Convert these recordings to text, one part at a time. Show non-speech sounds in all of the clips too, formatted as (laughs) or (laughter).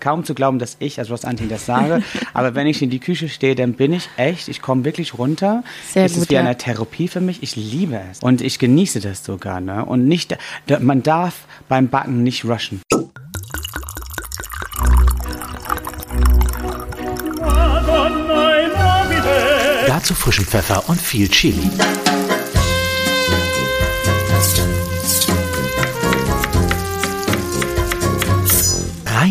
Kaum zu glauben, dass ich als Ross Antin das sage, aber wenn ich in die Küche stehe, dann bin ich echt, ich komme wirklich runter. Sehr es gut, ist wie ja. eine Therapie für mich. Ich liebe es und ich genieße das sogar. Ne? Und nicht, man darf beim Backen nicht rushen. Dazu frischen Pfeffer und viel Chili.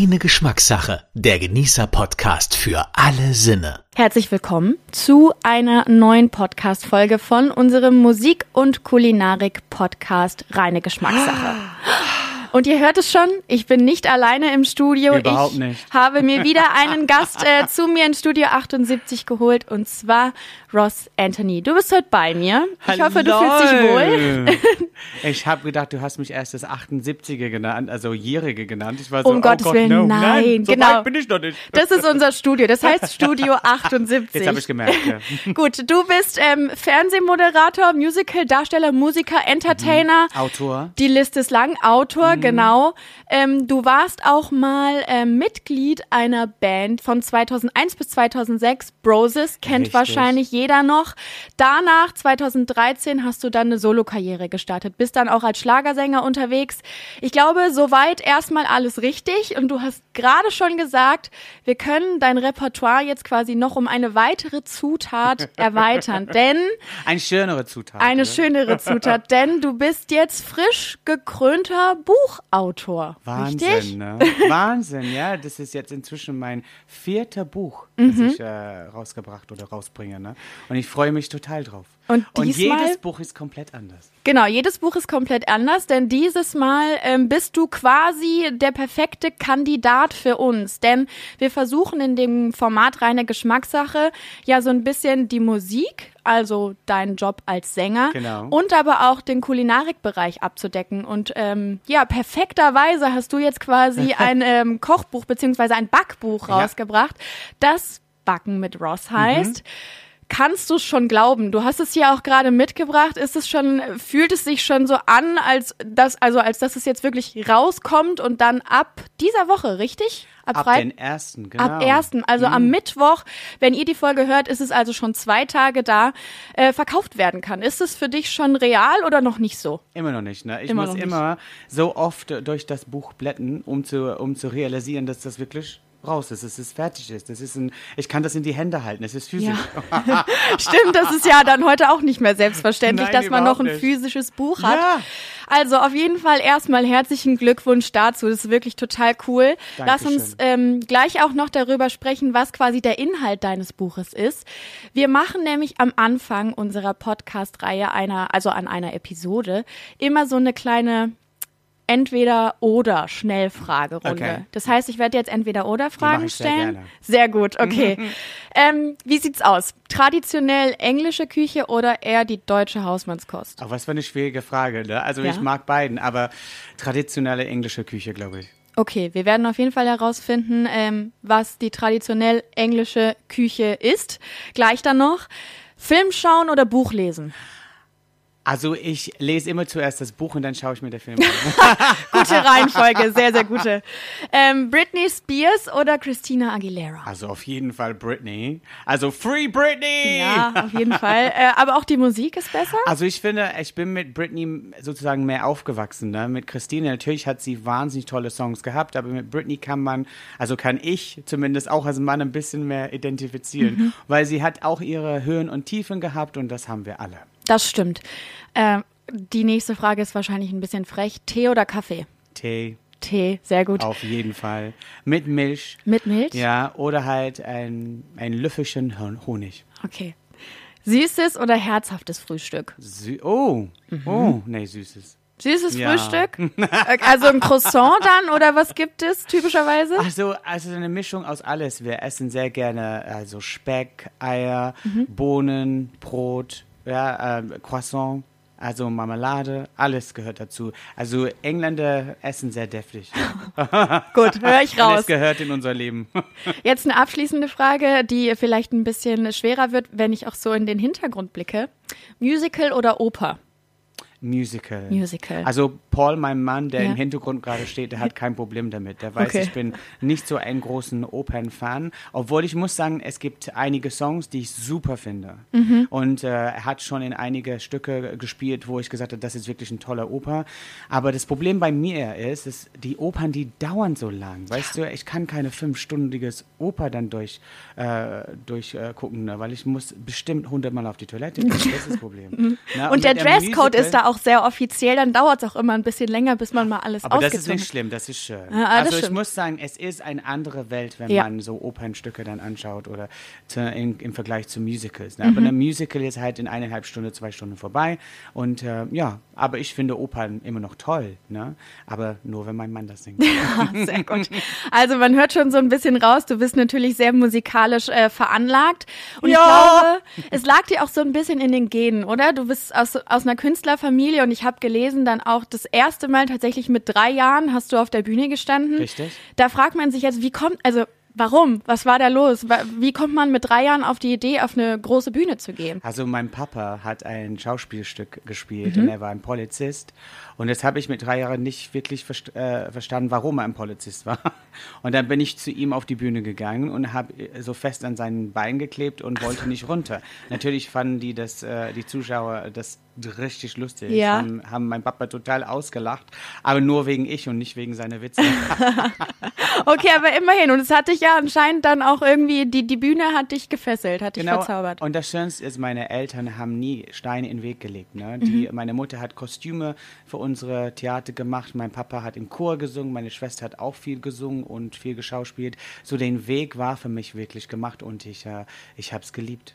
Reine Geschmackssache. Der Genießer-Podcast für alle Sinne. Herzlich willkommen zu einer neuen Podcast-Folge von unserem Musik- und Kulinarik-Podcast Reine Geschmackssache. (gasps) Und ihr hört es schon, ich bin nicht alleine im Studio. Überhaupt ich nicht. habe mir wieder einen Gast äh, zu mir in Studio 78 geholt und zwar Ross Anthony. Du bist heute bei mir. Ich hoffe, du fühlst dich wohl. (laughs) Ich habe gedacht, du hast mich erst das 78er genannt, also Jährige genannt. Ich war so, Um oh Gottes Gott, Willen, no, nein, so genau. weit bin ich noch nicht. Das ist unser Studio. Das heißt (laughs) Studio 78. Jetzt habe ich gemerkt. Ja. (laughs) Gut, du bist ähm, Fernsehmoderator, Musical-Darsteller, Musiker, Entertainer. Autor. Die Liste ist lang. Autor, Mhm. genau. Ähm, du warst auch mal ähm, Mitglied einer Band von 2001 bis 2006. Broses kennt Richtig. wahrscheinlich jeder noch. Danach, 2013, hast du dann eine Solokarriere gestartet. Bist dann auch als Schlagersänger unterwegs. Ich glaube, soweit erstmal alles richtig. Und du hast gerade schon gesagt, wir können dein Repertoire jetzt quasi noch um eine weitere Zutat (laughs) erweitern. Denn Eine schönere Zutat. eine oder? schönere Zutat, (laughs) denn du bist jetzt frisch gekrönter Buchautor. Wahnsinn, richtig? ne? (laughs) Wahnsinn, ja. Das ist jetzt inzwischen mein vierter Buch, das Mhm. ich äh, rausgebracht oder rausbringe. Ne? Und ich freue mich total drauf. Und diesmal- jedes Buch ist komplett anders. Genau, jedes Buch ist komplett anders, denn dieses Mal ähm, bist du quasi der perfekte Kandidat für uns. Denn wir versuchen in dem Format reine Geschmackssache ja so ein bisschen die Musik, also deinen Job als Sänger Genau. und aber auch den Kulinarikbereich abzudecken. Und ähm, ja, perfekterweise hast du jetzt quasi (laughs) ein ähm, Kochbuch beziehungsweise ein Backbuch Ja. rausgebracht, das Backen mit Ross heißt. Mhm. Kannst du es schon glauben? Du hast es hier auch gerade mitgebracht. Ist es schon, fühlt es sich schon so an, als das, also als dass es jetzt wirklich rauskommt und dann ab dieser Woche, richtig? Ab Freit- den ersten, genau. Ab ersten, also am Mittwoch, wenn ihr die Folge hört, ist es also schon zwei Tage da, äh, verkauft werden kann. Ist es für dich schon real oder noch nicht so? Immer noch nicht, ne? Ich Immer muss immer so oft durch das Buch blättern, um zu, um zu realisieren, dass das wirklich raus ist, dass es fertig ist. Das ist ein, ich kann das in die Hände halten, es ist physisch. (laughs) Stimmt, das ist ja dann heute auch nicht mehr selbstverständlich, Nein, dass man noch ein nicht. physisches Buch hat. Ja. Also auf jeden Fall erstmal herzlichen Glückwunsch dazu. Das ist wirklich total cool. Lass uns ähm, gleich auch noch darüber sprechen, was quasi der Inhalt deines Buches ist. Wir machen nämlich am Anfang unserer Podcast-Reihe einer, also an einer Episode, immer so eine kleine entweder oder Schnellfragerunde. Okay. Das heißt, ich werde jetzt entweder oder Fragen sehr stellen. gerne. Sehr gut, okay. (laughs) ähm, wie sieht's aus? Traditionell englische Küche oder eher die deutsche Hausmannskost? Auch was für eine schwierige Frage, ne? Also Ja. ich mag beiden, aber traditionelle englische Küche, glaube ich. Okay, wir werden auf jeden Fall herausfinden, ähm, was die traditionell englische Küche ist. Gleich dann noch. Film schauen oder Buch lesen? Also ich lese immer zuerst das Buch und dann schaue ich mir den Film an. (laughs) Gute Reihenfolge, sehr, sehr gute. Ähm, Britney Spears oder Christina Aguilera? Also auf jeden Fall Britney. Also Free Britney! Ja, auf jeden Fall. Äh, aber auch die Musik ist besser? Also ich finde, ich bin mit Britney sozusagen mehr aufgewachsen. Ne? Mit Christine, natürlich hat sie wahnsinnig tolle Songs gehabt, aber mit Britney kann man, also kann ich zumindest auch als Mann ein bisschen mehr identifizieren, Mhm. weil sie hat auch ihre Höhen und Tiefen gehabt und das haben wir alle. Das stimmt. Äh, die nächste Frage ist wahrscheinlich ein bisschen frech. Tee oder Kaffee? Tee, Tee, sehr gut. auf jeden Fall. Mit Milch. Mit Milch? Ja, oder halt ein, ein Löffelchen Hon- Honig. Okay. Süßes oder herzhaftes Frühstück? Sü oh, oh, nee, süßes. Süßes Ja. Frühstück? (laughs) Also ein Croissant dann oder was gibt es typischerweise? Also, also eine Mischung aus alles. Wir essen sehr gerne also Speck, Eier, Mhm. Bohnen, Brot, ja, ähm, Croissant, also Marmelade, alles gehört dazu. Also Engländer essen sehr deftig. (laughs) Gut, höre ich (laughs) raus. es gehört in unser Leben. (laughs) Jetzt eine abschließende Frage, die vielleicht ein bisschen schwerer wird, wenn ich auch so in den Hintergrund blicke. Musical oder Oper? Musical. Musical. Also Paul, mein Mann, der ja. im Hintergrund gerade steht, der hat kein Problem damit. Der weiß, okay. ich bin nicht so ein großen Opernfan. Obwohl ich muss sagen, es gibt einige Songs, die ich super finde. Mhm. Und äh, er hat schon in einige Stücke gespielt, wo ich gesagt habe, das ist wirklich ein toller Oper. Aber das Problem bei mir ist, ist die Opern, die dauern so lang. Weißt ja. du, ich kann keine fünfstündiges Oper dann durch, äh, durchgucken, äh, ne? weil ich muss bestimmt hundertmal auf die Toilette. Das ist das Problem. (laughs) Mhm. Na, und, und der Dresscode ist da auch sehr offiziell, dann dauert es auch immer ein bisschen länger, bis man mal alles Aber das ist nicht schlimm, das ist schön. Ja, also ich muss sagen, es ist eine andere Welt, wenn ja. man so Opernstücke dann anschaut oder zu, in, im Vergleich zu Musicals. Ne? Mhm. Aber ein Musical ist halt in eineinhalb Stunden, zwei Stunden vorbei. Und äh, ja, aber ich finde Opern immer noch toll. Ne? Aber nur, wenn mein Mann das singt. (laughs) Ja, sehr gut. Also man hört schon so ein bisschen raus, du bist natürlich sehr musikalisch äh, veranlagt. Und ja. ich glaube, es lag dir auch so ein bisschen in den Genen, oder? Du bist aus, aus einer Künstlerfamilie und ich habe gelesen, dann auch das erste Mal tatsächlich mit drei Jahren hast du auf der Bühne gestanden. Richtig. Da fragt man sich jetzt, wie kommt, also Warum? Was war da los? Wie kommt man mit drei Jahren auf die Idee, auf eine große Bühne zu gehen? Also mein Papa hat ein Schauspielstück gespielt mhm. und er war ein Polizist. Und das habe ich mit drei Jahren nicht wirklich verst äh, verstanden, warum er ein Polizist war. (laughs) Und dann bin ich zu ihm auf die Bühne gegangen und habe äh, so fest an seinen Bein geklebt und wollte nicht runter. Natürlich fanden die das, äh, die Zuschauer das richtig lustig. Ja. Haben, haben mein Papa total ausgelacht, aber nur wegen ich und nicht wegen seiner Witze. (laughs) okay, aber immerhin. Und es hat dich ja anscheinend dann auch irgendwie, die, die Bühne hat dich gefesselt, hat dich genau. verzaubert. Und das Schönste ist, meine Eltern haben nie Steine in den Weg gelegt. Ne? Die, mhm. Meine Mutter hat Kostüme für unsere Theater gemacht, mein Papa hat im Chor gesungen, meine Schwester hat auch viel gesungen und viel geschauspielt. So den Weg war für mich wirklich gemacht und ich, äh, ich habe es geliebt.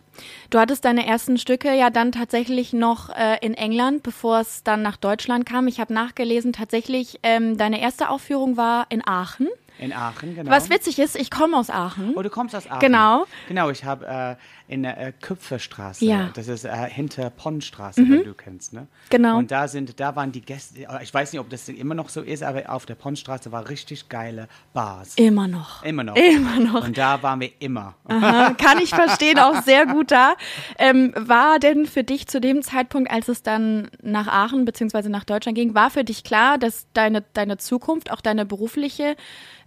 Du hattest deine ersten Stücke ja dann tatsächlich noch äh, in England, bevor es dann nach Deutschland kam. Ich habe nachgelesen, tatsächlich, ähm, deine erste Aufführung war in Aachen. In Aachen, genau. Was witzig ist, ich komme aus Aachen. Oh, du kommst aus Aachen. Genau. Genau, ich habe äh, in der äh, Küpferstraße, ja. das ist äh, hinter Ponnstraße, mhm. wenn du kennst, ne? Genau. Und da sind, da waren die Gäste, äh, ich weiß nicht, ob das immer noch so ist, aber auf der Ponnstraße war richtig geile Bars. Immer noch. Immer noch. Immer noch. Und da waren wir immer. Aha, kann ich verstehen, auch sehr gut da. Ähm, war denn für dich zu dem Zeitpunkt, als es dann nach Aachen bzw. nach Deutschland ging, war für dich klar, dass deine, deine Zukunft, auch deine berufliche,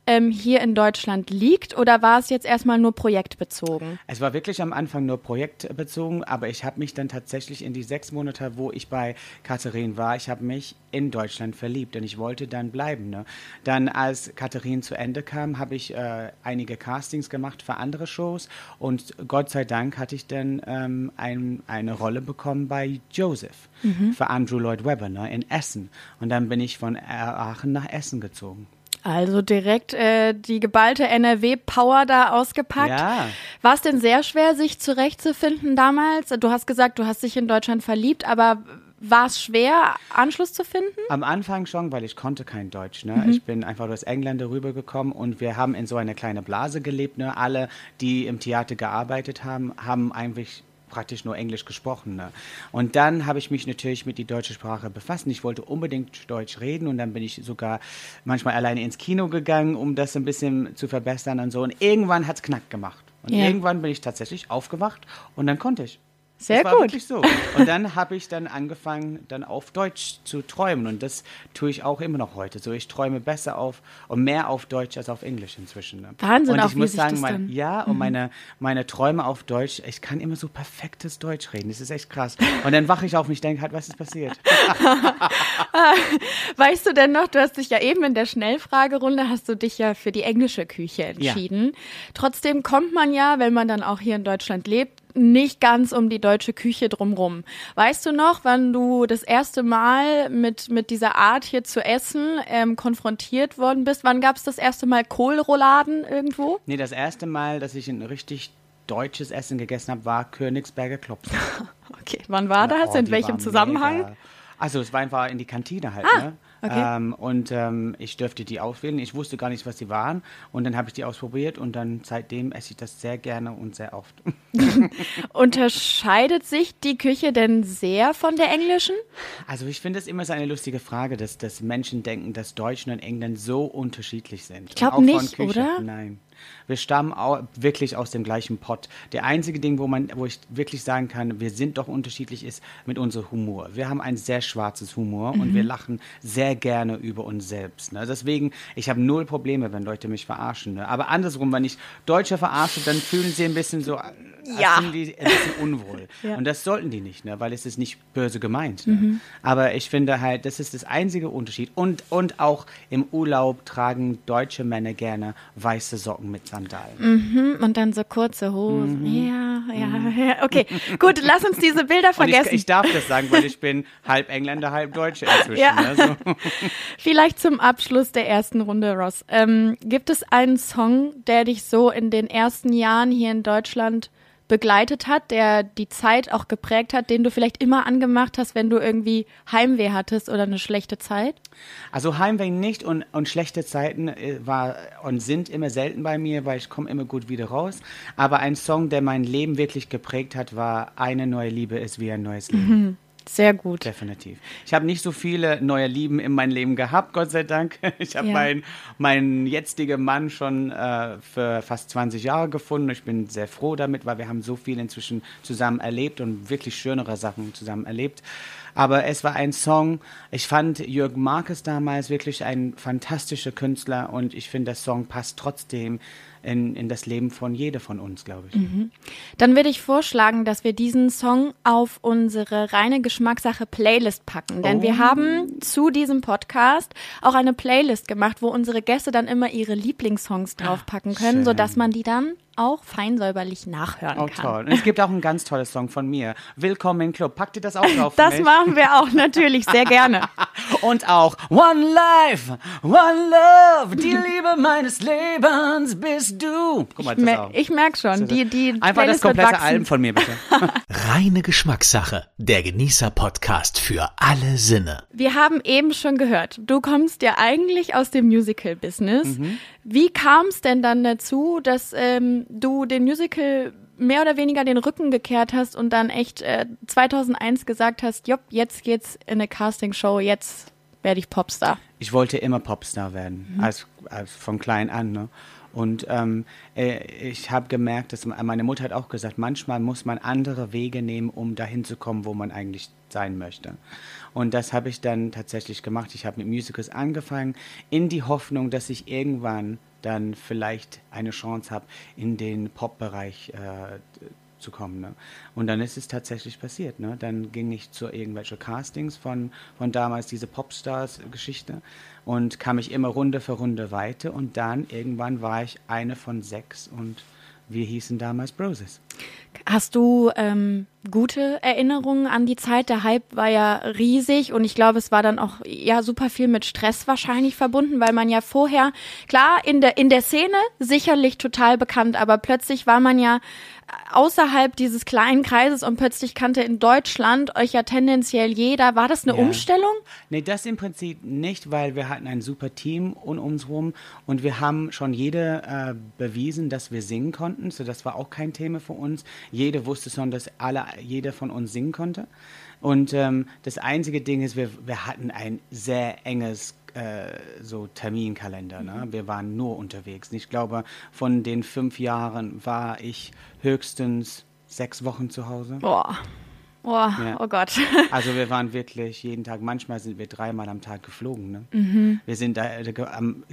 ähm, hier in Deutschland liegt oder war es jetzt erstmal nur projektbezogen? Es war wirklich am Anfang nur projektbezogen, aber ich habe mich dann tatsächlich in die sechs Monate, wo ich bei Katharin war, ich habe mich in Deutschland verliebt und ich wollte dann bleiben. Ne? Dann, als Katharin zu Ende kam, habe ich äh, einige Castings gemacht für andere Shows und Gott sei Dank hatte ich dann ähm, ein, eine Rolle bekommen bei Joseph mhm. für Andrew Lloyd Webber ne, in Essen. Und dann bin ich von Aachen nach Essen gezogen. Also direkt äh, die geballte NRW-Power da ausgepackt. Ja. War es denn sehr schwer, sich zurechtzufinden damals? Du hast gesagt, du hast dich in Deutschland verliebt, aber war es schwer, Anschluss zu finden? Am Anfang schon, weil ich konnte kein Deutsch. Ne? Mhm. Ich bin einfach aus England rübergekommen und wir haben in so einer kleinen Blase gelebt. Ne? Alle, die im Theater gearbeitet haben, haben eigentlich praktisch nur Englisch gesprochen. Ne? Und dann habe ich mich natürlich mit die deutsche Sprache befasst. Ich wollte unbedingt Deutsch reden und dann bin ich sogar manchmal alleine ins Kino gegangen, um das ein bisschen zu verbessern und so. Und irgendwann hat es knack gemacht. Und ja. irgendwann bin ich tatsächlich aufgewacht und dann konnte ich. Sehr das war wirklich so. Und dann (laughs) habe ich dann angefangen, dann auf Deutsch zu träumen. Und das tue ich auch immer noch heute. So, ich träume besser auf und mehr auf Deutsch als auf Englisch inzwischen. Ne? Wahnsinn, und ich auch muss sagen, mein, ja, mhm. und meine, meine Träume auf Deutsch, ich kann immer so perfektes Deutsch reden. Das ist echt krass. Und dann wache ich auf und ich denke halt, was ist passiert? (laughs) weißt du denn noch, du hast dich ja eben in der Schnellfragerunde, hast du dich ja für die englische Küche entschieden. Ja. Trotzdem kommt man ja, wenn man dann auch hier in Deutschland lebt, nicht ganz um die deutsche Küche drumrum. Weißt du noch, wann du das erste Mal mit, mit dieser Art hier zu essen ähm, konfrontiert worden bist? Wann gab es das erste Mal Kohlrouladen irgendwo? Nee, das erste Mal, dass ich ein richtig deutsches Essen gegessen habe, war Königsberger Klopsen. (laughs) okay, wann war das? Oh, in welchem Zusammenhang? Mega. Also es war einfach in die Kantine halt, ah. ne? Okay. Ähm, und ähm, ich dürfte die auswählen. Ich wusste gar nicht, was die waren. Und dann habe ich die ausprobiert und dann seitdem esse ich das sehr gerne und sehr oft. (laughs) (laughs) Unterscheidet sich die Küche denn sehr von der englischen? Also ich finde es immer so eine lustige Frage, dass, dass Menschen denken, dass Deutschland und England so unterschiedlich sind. Ich glaube nicht, oder? Nein. Wir stammen auch wirklich aus dem gleichen Pott. Der einzige Ding, wo man, wo ich wirklich sagen kann, wir sind doch unterschiedlich, ist mit unserem Humor. Wir haben ein sehr schwarzes Humor mhm. und wir lachen sehr gerne über uns selbst. Ne? Deswegen, ich habe null Probleme, wenn Leute mich verarschen. Ne? Aber andersrum, wenn ich Deutsche verarsche, dann fühlen sie ein bisschen so, ja. sind die ein bisschen unwohl. (laughs) ja. Und das sollten die nicht, ne? weil es ist nicht böse gemeint. Ne? Mhm. Aber ich finde halt, das ist das einzige Unterschied. Und, und auch im Urlaub tragen deutsche Männer gerne weiße Socken mit Sandalen. Mhm. Und dann so kurze Hosen. Mhm. Ja, ja, mhm. ja. Okay, gut, lass uns diese Bilder vergessen. Ich, ich, darf das sagen, weil ich bin halb Engländer, halb Deutsche inzwischen. Ja. Ne? So. (laughs) Vielleicht zum Abschluss der ersten Runde, Ross. Ähm, gibt es einen Song, der dich so in den ersten Jahren hier in Deutschland begleitet hat, der die Zeit auch geprägt hat, den du vielleicht immer angemacht hast, wenn du irgendwie Heimweh hattest oder eine schlechte Zeit? Also Heimweh nicht und, und schlechte Zeiten äh, war und sind immer selten bei mir, weil ich komme immer gut wieder raus. Aber ein Song, der mein Leben wirklich geprägt hat, war Eine neue Liebe ist wie ein neues Leben. Mhm. (laughs) Sehr gut. Definitiv. Ich habe nicht so viele neue Lieben in meinem Leben gehabt, Gott sei Dank. (laughs) Ich habe ja. meinen mein jetzigen Mann schon äh, für fast 20 Jahre gefunden. Ich bin sehr froh damit, weil wir haben so viel inzwischen zusammen erlebt und wirklich schönere Sachen zusammen erlebt. Aber es war ein Song, ich fand Jürgen Marcus damals wirklich ein fantastischer Künstler und ich finde, der Song passt trotzdem in, in das Leben von jeder von uns, glaube ich. Mhm. Dann würde ich vorschlagen, dass wir diesen Song auf unsere reine Geschmackssache Playlist packen. Denn oh. wir haben zu diesem Podcast auch eine Playlist gemacht, wo unsere Gäste dann immer ihre Lieblingssongs draufpacken können, Schön. sodass man die dann auch feinsäuberlich nachhören oh, kann. Toll. Und es gibt auch einen ganz tollen Song von mir. Willkommen im Club. Packt ihr das auch drauf? (laughs) das mich? machen wir auch natürlich sehr gerne. (laughs) Und auch One Life, One Love, die (laughs) Liebe meines Lebens bist du. Guck mal, ich, mer ich merke schon. Die, die Einfach das komplette Album von mir, bitte. (laughs) Reine Geschmackssache. Der Genießer-Podcast für alle Sinne. Wir haben eben schon gehört, du kommst ja eigentlich aus dem Musical-Business. Mhm. Wie kam es denn dann dazu, dass ähm, du den Musical mehr oder weniger den Rücken gekehrt hast und dann echt äh, 2001 gesagt hast, jopp, jetzt geht's in eine Castingshow, jetzt werde ich Popstar? Ich wollte immer Popstar werden, mhm. als, als von klein an. Ne? Und ähm, äh, ich habe gemerkt, dass meine Mutter hat auch gesagt, manchmal muss man andere Wege nehmen, um dahin zu kommen, wo man eigentlich sein möchte. Und das habe ich dann tatsächlich gemacht. Ich habe mit Musicals angefangen, in die Hoffnung, dass ich irgendwann dann vielleicht eine Chance habe, in den Pop-Bereich äh, zu kommen. Ne? Und dann ist es tatsächlich passiert. Ne? Dann ging ich zu irgendwelchen Castings von, von damals, diese Popstars-Geschichte, und kam ich immer Runde für Runde weiter. Und dann irgendwann war ich eine von sechs und wir hießen damals Broses. Hast du ähm, gute Erinnerungen an die Zeit? Der Hype war ja riesig und ich glaube, es war dann auch ja super viel mit Stress wahrscheinlich verbunden, weil man ja vorher klar in der in der Szene sicherlich total bekannt, aber plötzlich war man ja außerhalb dieses kleinen Kreises und plötzlich kannte in Deutschland euch ja tendenziell jeder. War das eine ja. Umstellung? Nee, das im Prinzip nicht, weil wir hatten ein super Team um uns rum und wir haben schon jede äh, bewiesen, dass wir singen konnten. So, das war auch kein Thema für uns. Jeder wusste schon, dass alle, jeder von uns singen konnte. Und ähm, das einzige Ding ist, wir, wir hatten ein sehr enges äh, so Terminkalender. Ne? Wir waren nur unterwegs. Ich glaube, von den fünf Jahren war ich höchstens sechs Wochen zu Hause. Boah. Oh, ja. oh Gott. (laughs) also wir waren wirklich jeden Tag, manchmal sind wir dreimal am Tag geflogen. Ne? Mhm. Wir sind da äh,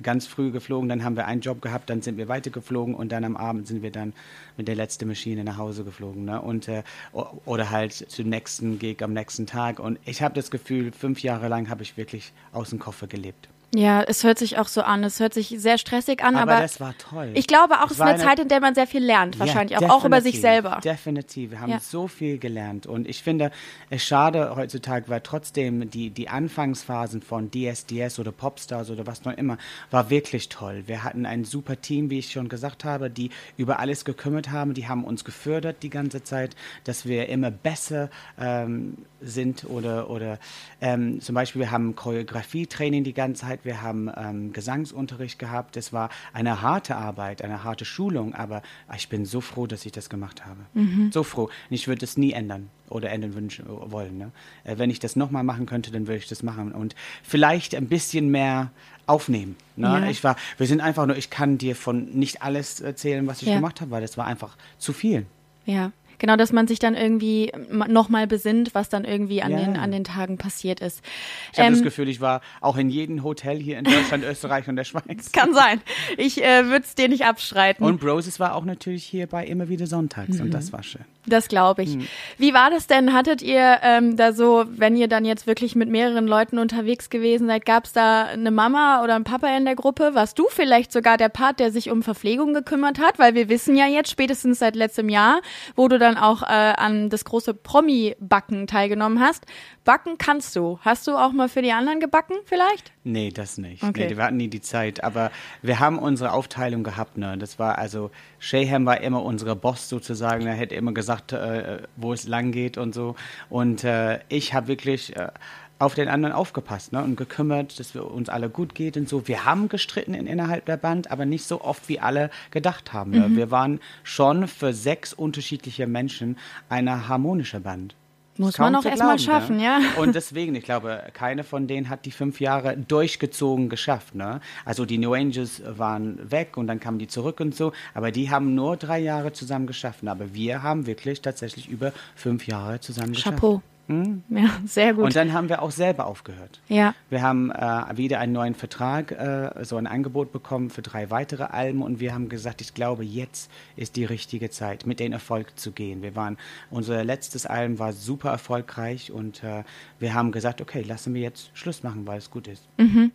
ganz früh geflogen, dann haben wir einen Job gehabt, dann sind wir weitergeflogen und dann am Abend sind wir dann mit der letzten Maschine nach Hause geflogen. Ne? Und, äh, oder halt zum nächsten Gig am nächsten Tag. Und ich habe das Gefühl, fünf Jahre lang habe ich wirklich aus dem Koffer gelebt. Ja, es hört sich auch so an. Es hört sich sehr stressig an, aber, aber das war toll. Ich glaube auch, es ist eine, eine Zeit, in der man sehr viel lernt, wahrscheinlich ja, auch, auch über sich selber. Definitiv. Wir haben ja. so viel gelernt. Und ich finde es schade heutzutage, weil trotzdem die, die Anfangsphasen von DSDS oder Popstars oder was noch immer, war wirklich toll. Wir hatten ein super Team, wie ich schon gesagt habe, die über alles gekümmert haben. Die haben uns gefördert die ganze Zeit, dass wir immer besser ähm, sind oder, oder ähm, zum Beispiel wir haben Choreografietraining die ganze Zeit wir haben ähm, Gesangsunterricht gehabt. Es war eine harte Arbeit, eine harte Schulung, aber ich bin so froh, dass ich das gemacht habe. Mhm. So froh. Und ich würde es nie ändern oder ändern wünschen wollen. Ne? Äh, wenn ich das nochmal machen könnte, dann würde ich das machen. Und vielleicht ein bisschen mehr aufnehmen. Ne? Ja. Ich war, wir sind einfach nur, ich kann dir von nicht alles erzählen, was ich ja. gemacht habe, weil das war einfach zu viel. Ja. Genau, dass man sich dann irgendwie nochmal besinnt, was dann irgendwie an, ja. den, an den Tagen passiert ist. Ich habe das ähm, Gefühl, ich war auch in jedem Hotel hier in Deutschland, (laughs) Österreich und der Schweiz. Kann sein. Ich äh, würde es dir nicht abstreiten. Und Broses war auch natürlich hier bei immer wieder sonntags mhm. und das war schön. Das glaube ich. Mhm. Wie war das denn? Hattet ihr ähm, da so, wenn ihr dann jetzt wirklich mit mehreren Leuten unterwegs gewesen seid, gab es da eine Mama oder einen Papa in der Gruppe? Warst du vielleicht sogar der Part, der sich um Verpflegung gekümmert hat? Weil wir wissen ja jetzt, spätestens seit letztem Jahr, wo du dann auch äh, an das große Promi-Backen teilgenommen hast. Backen kannst du. Hast du auch mal für die anderen gebacken vielleicht? Nee, das nicht. Okay. Nee, wir hatten nie die Zeit. Aber wir haben unsere Aufteilung gehabt. Ne? Das war also, Shayham war immer unsere Boss sozusagen. Er hätte immer gesagt, äh, wo es lang geht und so. Und äh, ich habe wirklich... Äh, auf den anderen aufgepasst ne, und gekümmert, dass wir uns alle gut geht und so. Wir haben gestritten in, innerhalb der Band, aber nicht so oft, wie alle gedacht haben. Ne? Mhm. Wir waren schon für sechs unterschiedliche Menschen eine harmonische Band. Muss man auch erstmal schaffen, ne? ja. (laughs) Und deswegen, ich glaube, keine von denen hat die fünf Jahre durchgezogen geschafft. Ne? Also die New Angels waren weg und dann kamen die zurück und so, aber die haben nur drei Jahre zusammen geschafft. Aber wir haben wirklich tatsächlich über fünf Jahre zusammen geschafft. Chapeau. Hm? Ja, sehr gut. Und dann haben wir auch selber aufgehört. Ja. Wir haben äh, wieder einen neuen Vertrag, äh, so ein Angebot bekommen für drei weitere Alben und wir haben gesagt, ich glaube, jetzt ist die richtige Zeit, mit den Erfolg zu gehen. Wir waren, unser letztes Album war super erfolgreich und äh, wir haben gesagt, okay, lassen wir jetzt Schluss machen, weil es gut ist. Mhm.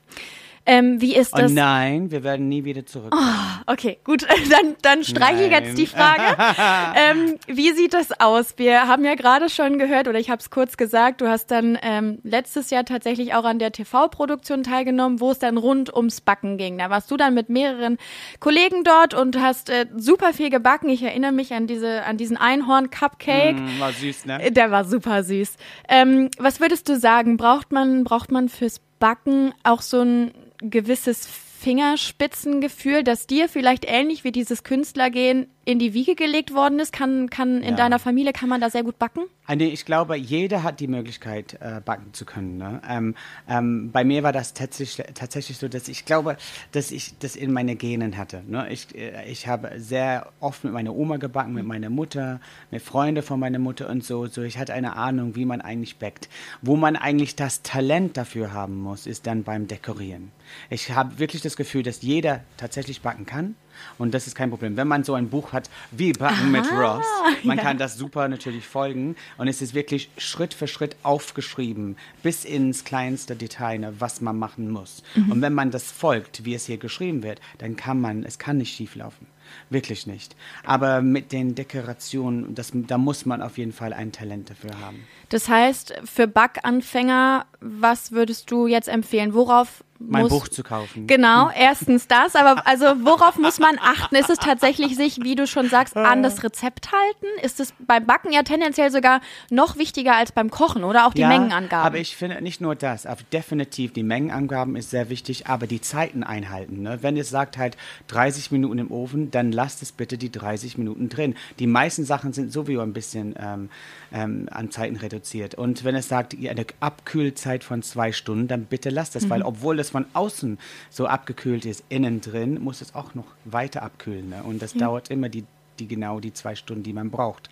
Ähm, wie ist das? Oh nein, wir werden nie wieder zurück. Oh, okay, gut, (laughs) dann, dann streiche ich jetzt die Frage. (laughs) ähm, wie sieht das aus? Wir haben ja gerade schon gehört, oder ich habe es kurz gesagt, du hast dann ähm, letztes Jahr tatsächlich auch an der TV-Produktion teilgenommen, wo es dann rund ums Backen ging. Da warst du dann mit mehreren Kollegen dort und hast äh, super viel gebacken. Ich erinnere mich an diese, an diesen Einhorn-Cupcake. Mm, war süß, ne? Der war super süß. Ähm, was würdest du sagen? Braucht man, braucht man fürs Backen auch so ein gewisses Fingerspitzengefühl, das dir vielleicht ähnlich wie dieses Künstlergehen in die Wiege gelegt worden ist? Kann, kann in ja. deiner Familie, kann man da sehr gut backen? Ah, ich glaube, jeder hat die Möglichkeit, äh, backen zu können. Ne? Ähm, ähm, bei mir war das tatsächlich, tatsächlich so, dass ich glaube, dass ich das in meine Genen hatte. Ne? Ich, äh, ich habe sehr oft mit meiner Oma gebacken, mit meiner Mutter, mit Freunden von meiner Mutter und so. so. Ich hatte eine Ahnung, wie man eigentlich backt. Wo man eigentlich das Talent dafür haben muss, ist dann beim Dekorieren. Ich habe wirklich das Gefühl, dass jeder tatsächlich backen kann. Und das ist kein Problem. Wenn man so ein Buch hat wie Backen Aha, mit Ross, man ja. kann das super natürlich folgen. Und es ist wirklich Schritt für Schritt aufgeschrieben, bis ins kleinste Detail, was man machen muss. Mhm. Und wenn man das folgt, wie es hier geschrieben wird, dann kann man, es kann nicht schief laufen. Wirklich nicht. Aber mit den Dekorationen, das, da muss man auf jeden Fall ein Talent dafür haben. Das heißt, für Backanfänger, was würdest du jetzt empfehlen? Worauf mein muss, Buch zu kaufen. Genau, erstens das, aber also worauf muss man achten? Ist es tatsächlich sich, wie du schon sagst, an das Rezept halten? Ist es beim Backen ja tendenziell sogar noch wichtiger als beim Kochen oder auch die ja, Mengenangaben? Aber ich finde nicht nur das, aber definitiv die Mengenangaben ist sehr wichtig, aber die Zeiten einhalten. Ne? Wenn es sagt halt 30 Minuten im Ofen, dann lasst es bitte die 30 Minuten drin. Die meisten Sachen sind sowieso ein bisschen ähm, ähm, an Zeiten reduziert. Und wenn es sagt, eine Abkühlzeit von zwei Stunden, dann bitte lasst es, mhm. weil obwohl es von außen so abgekühlt ist, innen drin muss es auch noch weiter abkühlen. Ne? Und das ja. dauert immer die, die genau die zwei Stunden, die man braucht.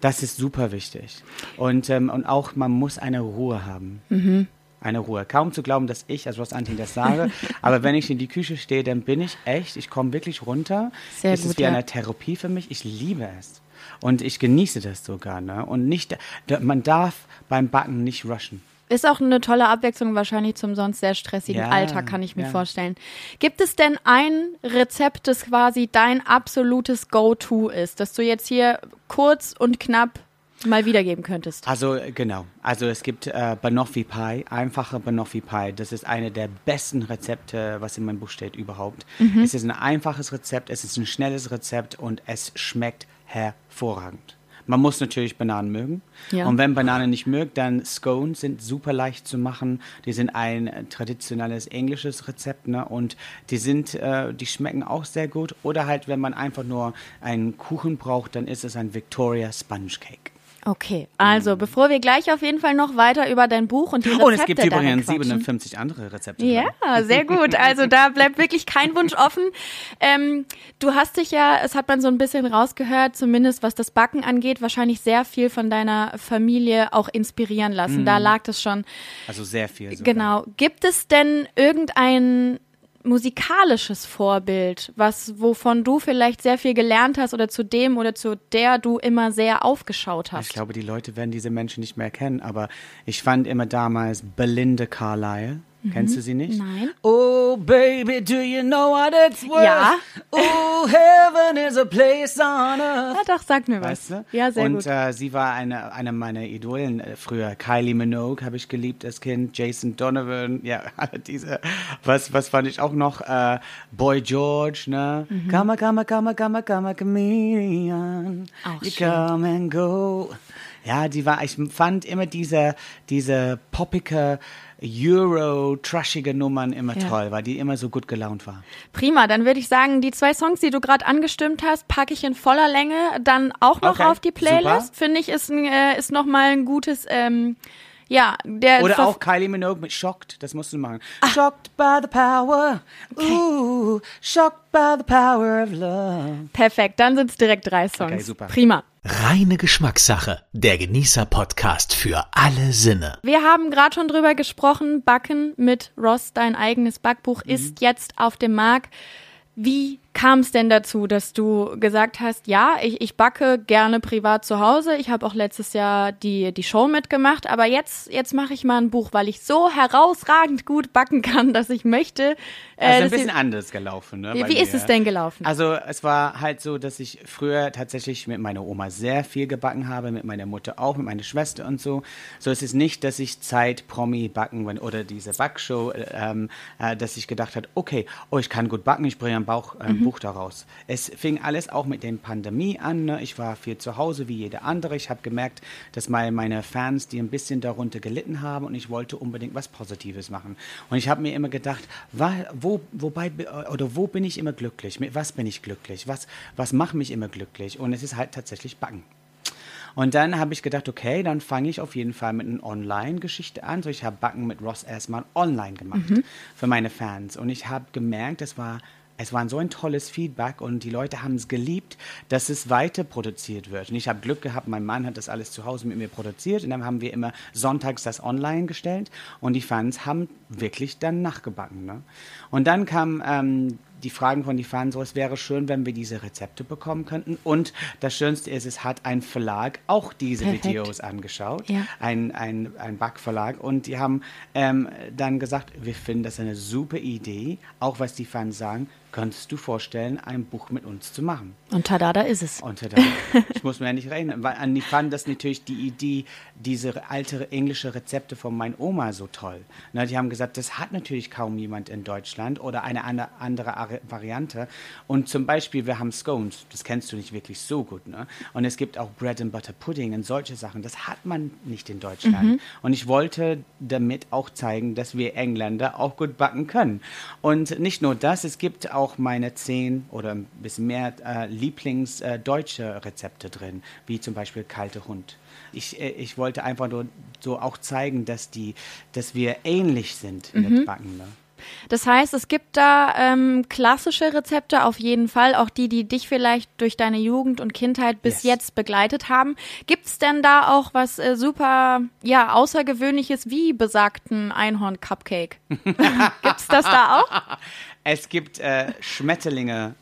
Das ist super wichtig. Und, ähm, und auch man muss eine Ruhe haben. Mhm. Eine Ruhe. Kaum zu glauben, dass ich, also was Antin das sage, (laughs) aber wenn ich in die Küche stehe, dann bin ich echt, ich komme wirklich runter. Sehr es gut, ist wie ja. eine Therapie für mich. Ich liebe es. Und ich genieße das sogar. Ne? Und nicht, man darf beim Backen nicht rushen. Ist auch eine tolle Abwechslung wahrscheinlich zum sonst sehr stressigen ja, Alltag, kann ich mir ja. vorstellen. Gibt es denn ein Rezept, das quasi dein absolutes Go-To ist, das du jetzt hier kurz und knapp mal wiedergeben könntest? Also genau. Also es gibt äh, Banoffee Pie, einfache Banoffee Pie. Das ist eine der besten Rezepte, was in meinem Buch steht überhaupt. Mhm. Es ist ein einfaches Rezept, es ist ein schnelles Rezept und es schmeckt hervorragend. Man muss natürlich Bananen mögen. Ja. Und wenn Bananen nicht mögt, dann Scones sind super leicht zu machen. Die sind ein traditionelles englisches Rezept ne? und die sind, äh, die schmecken auch sehr gut. Oder halt, wenn man einfach nur einen Kuchen braucht, dann ist es ein Victoria Sponge Cake. Okay, also mhm. bevor wir gleich auf jeden Fall noch weiter über dein Buch und die Rezepte Und es gibt übrigens 57 andere Rezepte. Ja, sehr gut. Also da bleibt wirklich kein Wunsch offen. Ähm, du hast dich ja, es hat man so ein bisschen rausgehört, zumindest was das Backen angeht, wahrscheinlich sehr viel von deiner Familie auch inspirieren lassen. Mhm. Da lag das schon. Also sehr viel. Sogar. Genau. Gibt es denn irgendein musikalisches Vorbild, was wovon du vielleicht sehr viel gelernt hast oder zu dem oder zu der du immer sehr aufgeschaut hast? Ich glaube, die Leute werden diese Menschen nicht mehr kennen, aber ich fand immer damals Belinda Carlisle Mhm. Kennst du sie nicht? Nein. Oh, baby, do you know what it's worth? Ja. Oh, heaven is a place on earth. Ja, doch, sag mir was. Weißt du? Ja, sehr Und, gut. Und äh, sie war eine, eine meiner Idolen äh, früher. Kylie Minogue habe ich geliebt als Kind. Jason Donovan, (laughs) ja, diese. Was, was fand ich auch noch? Äh, Boy George, ne? Mhm. Come, come, come, come, come, comedian. Auch you schön. come and go. Ja, die war, ich fand immer diese, diese poppige, Euro-trashige Nummern immer ja. toll, weil die immer so gut gelaunt war. Prima, dann würde ich sagen, die zwei Songs, die du gerade angestimmt hast, packe ich in voller Länge dann auch noch okay. auf die Playlist. Finde ich, ist, äh, ist nochmal ein gutes, ähm, ja, der Oder auch Kylie Minogue mit Shocked, das musst du machen. Ah. Shocked by the power, okay. ooh, shocked by the power of love. Perfekt, dann sind es direkt drei Songs. Okay, super. Prima. Reine Geschmackssache, der Genießer-Podcast für alle Sinne. Wir haben gerade schon drüber gesprochen, Backen mit Ross, dein eigenes Backbuch, mhm. ist jetzt auf dem Markt. Wie kam es denn dazu, dass du gesagt hast, ja, ich, ich backe gerne privat zu Hause. Ich habe auch letztes Jahr die, die Show mitgemacht, aber jetzt, jetzt mache ich mal ein Buch, weil ich so herausragend gut backen kann, dass ich möchte. Äh, also ein bisschen anders gelaufen. Ne, wie, wie ist es denn gelaufen? Also es war halt so, dass ich früher tatsächlich mit meiner Oma sehr viel gebacken habe, mit meiner Mutter auch, mit meiner Schwester und so. So es ist nicht, dass ich Zeit Promi backen oder diese Backshow, ähm, äh, dass ich gedacht habe, okay, oh, ich kann gut backen, ich bringe ein Bauch. Ähm, mhm Buch daraus. Es fing alles auch mit der Pandemie an. Ne? Ich war viel zu Hause wie jeder andere. Ich habe gemerkt, dass meine, meine Fans, die ein bisschen darunter gelitten haben und ich wollte unbedingt was Positives machen. Und ich habe mir immer gedacht, wo, wobei, oder wo bin ich immer glücklich? Mit was bin ich glücklich? Was, was macht mich immer glücklich? Und es ist halt tatsächlich Backen. Und dann habe ich gedacht, okay, dann fange ich auf jeden Fall mit einer Online-Geschichte an. So, ich habe Backen mit Ross erstmal online gemacht mhm. für meine Fans. Und ich habe gemerkt, es war es war so ein tolles Feedback und die Leute haben es geliebt, dass es weiter produziert wird. Und ich habe Glück gehabt, mein Mann hat das alles zu Hause mit mir produziert und dann haben wir immer sonntags das online gestellt und die Fans haben wirklich dann nachgebacken. Ne? Und dann kam ähm, die Fragen von den Fans so, es wäre schön, wenn wir diese Rezepte bekommen könnten. Und das Schönste ist, es hat ein Verlag auch diese Perfekt. Videos angeschaut, ja. ein, ein, ein Backverlag. Und die haben ähm, dann gesagt, wir finden das eine super Idee, auch was die Fans sagen könntest du vorstellen, ein Buch mit uns zu machen? Und tada, da ist es. Und tada, (laughs) ich muss mir ja nicht rechnen, weil die fanden das natürlich die Idee, diese alte englische Rezepte von meiner Oma so toll. Ne, die haben gesagt, das hat natürlich kaum jemand in Deutschland oder eine andere Variante. Und zum Beispiel, wir haben Scones, das kennst du nicht wirklich so gut. Ne? Und es gibt auch Bread and Butter Pudding und solche Sachen. Das hat man nicht in Deutschland. Mhm. Und ich wollte damit auch zeigen, dass wir Engländer auch gut backen können. Und nicht nur das, es gibt auch auch meine zehn oder ein bisschen mehr äh, Lieblingsdeutsche äh, Rezepte drin, wie zum Beispiel kalte Hund. Ich, äh, ich wollte einfach nur so auch zeigen, dass, die, dass wir ähnlich sind mhm. mit Backen. Ne? Das heißt, es gibt da ähm, klassische Rezepte auf jeden Fall, auch die, die dich vielleicht durch deine Jugend und Kindheit bis yes. jetzt begleitet haben. Gibt es denn da auch was äh, super, ja, außergewöhnliches wie besagten Einhorn-Cupcake? (laughs) Gibt es das da auch? Es gibt äh, Schmetterlinge.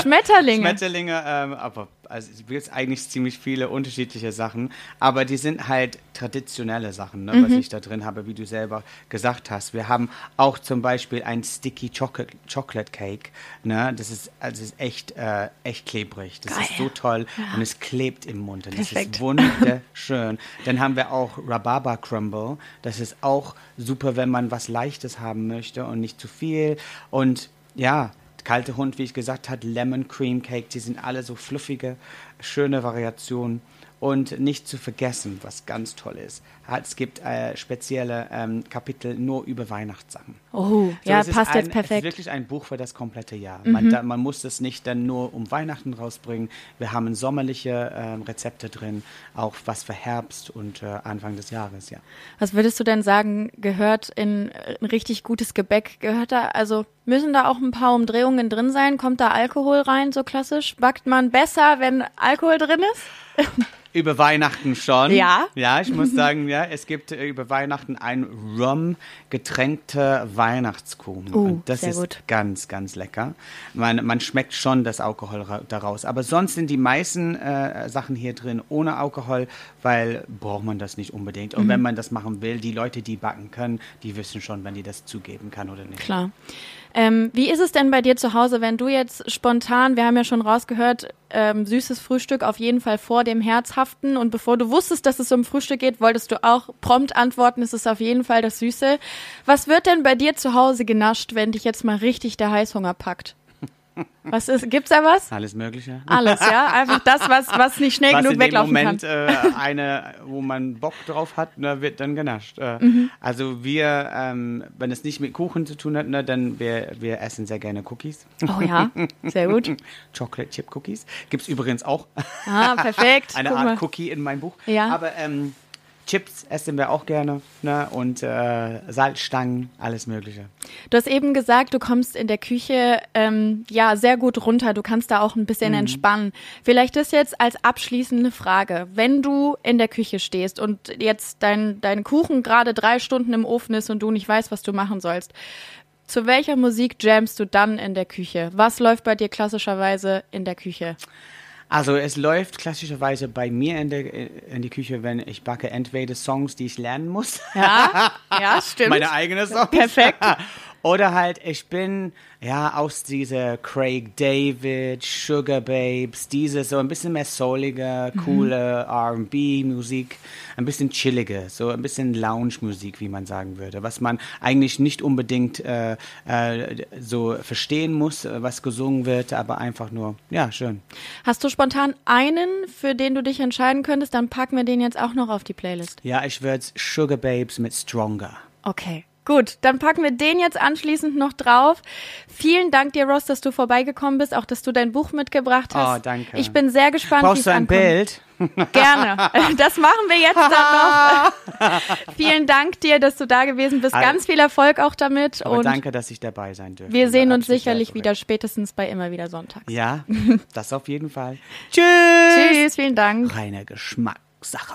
Schmetterlinge. Schmetterlinge, ähm, aber also es gibt eigentlich ziemlich viele unterschiedliche Sachen, aber die sind halt traditionelle Sachen, ne, mhm. was ich da drin habe, wie du selber gesagt hast. Wir haben auch zum Beispiel ein Sticky Chocolate, Chocolate Cake, ne, das ist also ist echt äh, echt klebrig. Das Geil. ist so toll ja. und es klebt im Mund und Perfekt. das ist wunderschön. (laughs) Dann haben wir auch Rhabarber Crumble, das ist auch super, wenn man was Leichtes haben möchte und nicht zu viel und ja, kalte Hund, wie ich gesagt habe, Lemon Cream Cake, die sind alle so fluffige, schöne Variationen. Und nicht zu vergessen, was ganz toll ist, es gibt äh, spezielle ähm, Kapitel nur über Weihnachtssachen. Oh, so, ja, passt ein, jetzt perfekt. Es ist wirklich ein Buch für das komplette Jahr. Mhm. Man, da, man, muss es nicht dann nur um Weihnachten rausbringen. Wir haben sommerliche äh, Rezepte drin, auch was für Herbst und äh, Anfang des Jahres, ja. Was würdest du denn sagen, gehört in ein richtig gutes Gebäck? Gehört da, also müssen da auch ein paar Umdrehungen drin sein? Kommt da Alkohol rein, so klassisch? Backt man besser, wenn Alkohol drin ist? (laughs) Über Weihnachten schon. Ja. Ja, ich muss sagen, ja, es gibt äh, über Weihnachten ein Rum getränkter Weihnachtskuchen. Uh, Und das ist gut. ganz, ganz lecker. Man, man schmeckt schon das Alkohol daraus. Aber sonst sind die meisten äh, Sachen hier drin ohne Alkohol, weil braucht man das nicht unbedingt. Und mhm. wenn man das machen will, die Leute, die backen können, die wissen schon, wenn die das zugeben kann oder nicht. Klar. Ähm, wie ist es denn bei dir zu Hause, wenn du jetzt spontan, wir haben ja schon rausgehört, ähm, süßes Frühstück auf jeden Fall vor dem Herzhaften und bevor du wusstest, dass es um Frühstück geht, wolltest du auch prompt antworten, es ist auf jeden Fall das Süße. Was wird denn bei dir zu Hause genascht, wenn dich jetzt mal richtig der Heißhunger packt? Was ist, gibt's da was? Alles Mögliche. Alles, ja. Einfach das, was, was nicht schnell was genug in weglaufen dem Moment, kann. Äh, eine, wo man Bock drauf hat, ne, wird dann genascht. Äh, mhm. Also wir, ähm, wenn es nicht mit Kuchen zu tun hat, ne, dann wir, wir essen sehr gerne Cookies. Oh ja, sehr gut. (laughs) Chocolate Chip Cookies. Gibt's übrigens auch. Ah, perfekt. (laughs) eine Guck Art mal. Cookie in meinem Buch. Ja. Aber ähm, Chips essen wir auch gerne ne? und äh, Salzstangen, alles Mögliche. Du hast eben gesagt, du kommst in der Küche ähm, ja sehr gut runter. Du kannst da auch ein bisschen Mhm. entspannen. Vielleicht das jetzt als abschließende Frage. Wenn du in der Küche stehst und jetzt dein, dein Kuchen gerade drei Stunden im Ofen ist und du nicht weißt, was du machen sollst, zu welcher Musik jammst du dann in der Küche? Was läuft bei dir klassischerweise in der Küche? Also es läuft klassischerweise bei mir in der in die Küche, wenn ich backe, entweder Songs, die ich lernen muss. Ja, ja, stimmt. (laughs) Meine eigene Songs. Perfekt. (laughs) Oder halt, ich bin ja aus dieser Craig David, Sugar Babes, diese so ein bisschen mehr soulige, coole R&B-Musik, ein bisschen chillige, so ein bisschen Lounge-Musik, wie man sagen würde, was man eigentlich nicht unbedingt äh, äh, so verstehen muss, was gesungen wird, aber einfach nur, ja, schön. Hast du spontan einen, für den du dich entscheiden könntest? Dann packen wir den jetzt auch noch auf die Playlist. Ja, ich würde Sugar Babes mit Stronger. Okay. Gut, dann packen wir den jetzt anschließend noch drauf. Vielen Dank dir, Ross, dass du vorbeigekommen bist, auch dass du dein Buch mitgebracht hast. Oh, danke. Ich bin sehr gespannt, wie Brauchst es du ein ankommt. Bild? (laughs) Gerne. (laughs) Das machen wir jetzt dann noch. (laughs) Vielen Dank dir, dass du da gewesen bist. Ganz viel Erfolg auch damit. Aber und danke, dass ich dabei sein dürfte. wir sehen uns sicherlich wieder spätestens bei immer wieder Sonntags. Ja, das auf jeden Fall. Tschüss. Tschüss, vielen Dank. Reine Geschmackssache.